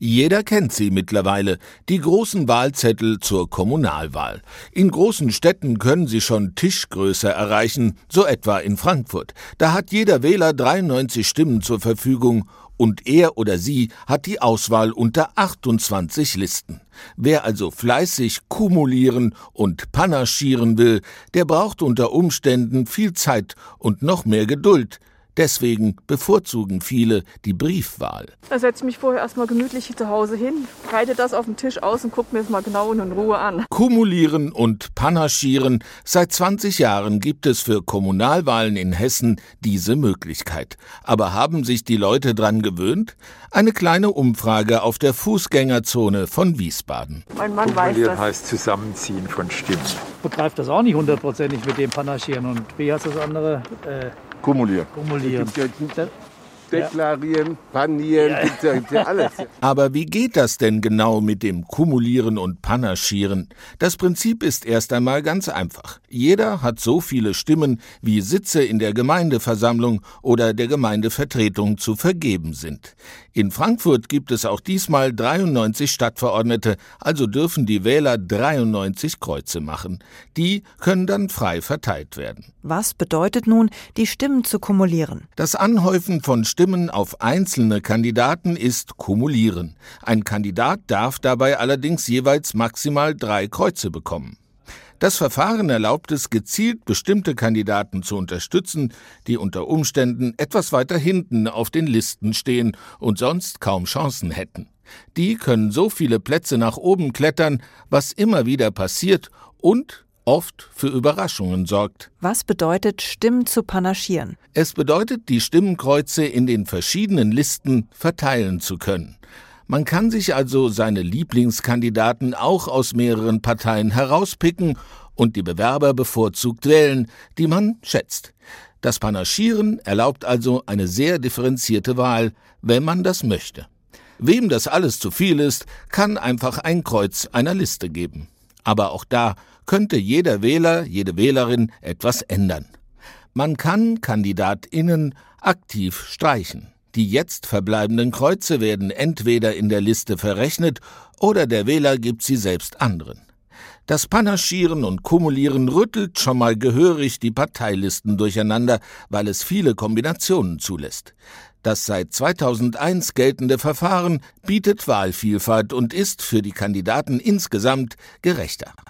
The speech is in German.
Jeder kennt sie mittlerweile, die großen Wahlzettel zur Kommunalwahl. In großen Städten können sie schon Tischgröße erreichen, so etwa in Frankfurt. Da hat jeder Wähler 93 Stimmen zur Verfügung und er oder sie hat die Auswahl unter 28 Listen. Wer also fleißig kumulieren und panaschieren will, der braucht unter Umständen viel Zeit und noch mehr Geduld, Deswegen bevorzugen viele die Briefwahl. Da setze ich mich vorher erstmal gemütlich zu Hause hin, breite das auf dem Tisch aus und gucke mir es mal genau und in Ruhe an. Kumulieren und Panaschieren. Seit 20 Jahren gibt es für Kommunalwahlen in Hessen diese Möglichkeit. Aber haben sich die Leute dran gewöhnt? Eine kleine Umfrage auf der Fußgängerzone von Wiesbaden. Mein Mann weiß das. heißt Zusammenziehen von Stimmen. Begreift das auch nicht hundertprozentig mit dem Panaschieren. Und wie heißt das andere? Äh Kumulieren. Kumulieren. Deklarieren, panieren, ja. Gibt's ja, gibt's ja alles. Aber wie geht das denn genau mit dem Kumulieren und Panaschieren? Das Prinzip ist erst einmal ganz einfach. Jeder hat so viele Stimmen, wie Sitze in der Gemeindeversammlung oder der Gemeindevertretung zu vergeben sind. In Frankfurt gibt es auch diesmal 93 Stadtverordnete, also dürfen die Wähler 93 Kreuze machen. Die können dann frei verteilt werden. Was bedeutet nun, die Stimmen zu kumulieren? Das Anhäufen von Stimmen auf einzelne Kandidaten ist kumulieren. Ein Kandidat darf dabei allerdings jeweils maximal drei Kreuze bekommen. Das Verfahren erlaubt es, gezielt bestimmte Kandidaten zu unterstützen, die unter Umständen etwas weiter hinten auf den Listen stehen und sonst kaum Chancen hätten. Die können so viele Plätze nach oben klettern, was immer wieder passiert und oft für Überraschungen sorgt. Was bedeutet Stimmen zu panaschieren? Es bedeutet, die Stimmenkreuze in den verschiedenen Listen verteilen zu können. Man kann sich also seine Lieblingskandidaten auch aus mehreren Parteien herauspicken und die Bewerber bevorzugt wählen, die man schätzt. Das Panaschieren erlaubt also eine sehr differenzierte Wahl, wenn man das möchte. Wem das alles zu viel ist, kann einfach ein Kreuz einer Liste geben. Aber auch da könnte jeder Wähler, jede Wählerin etwas ändern. Man kann Kandidatinnen aktiv streichen. Die jetzt verbleibenden Kreuze werden entweder in der Liste verrechnet oder der Wähler gibt sie selbst anderen. Das Panaschieren und Kumulieren rüttelt schon mal gehörig die Parteilisten durcheinander, weil es viele Kombinationen zulässt. Das seit 2001 geltende Verfahren bietet Wahlvielfalt und ist für die Kandidaten insgesamt gerechter.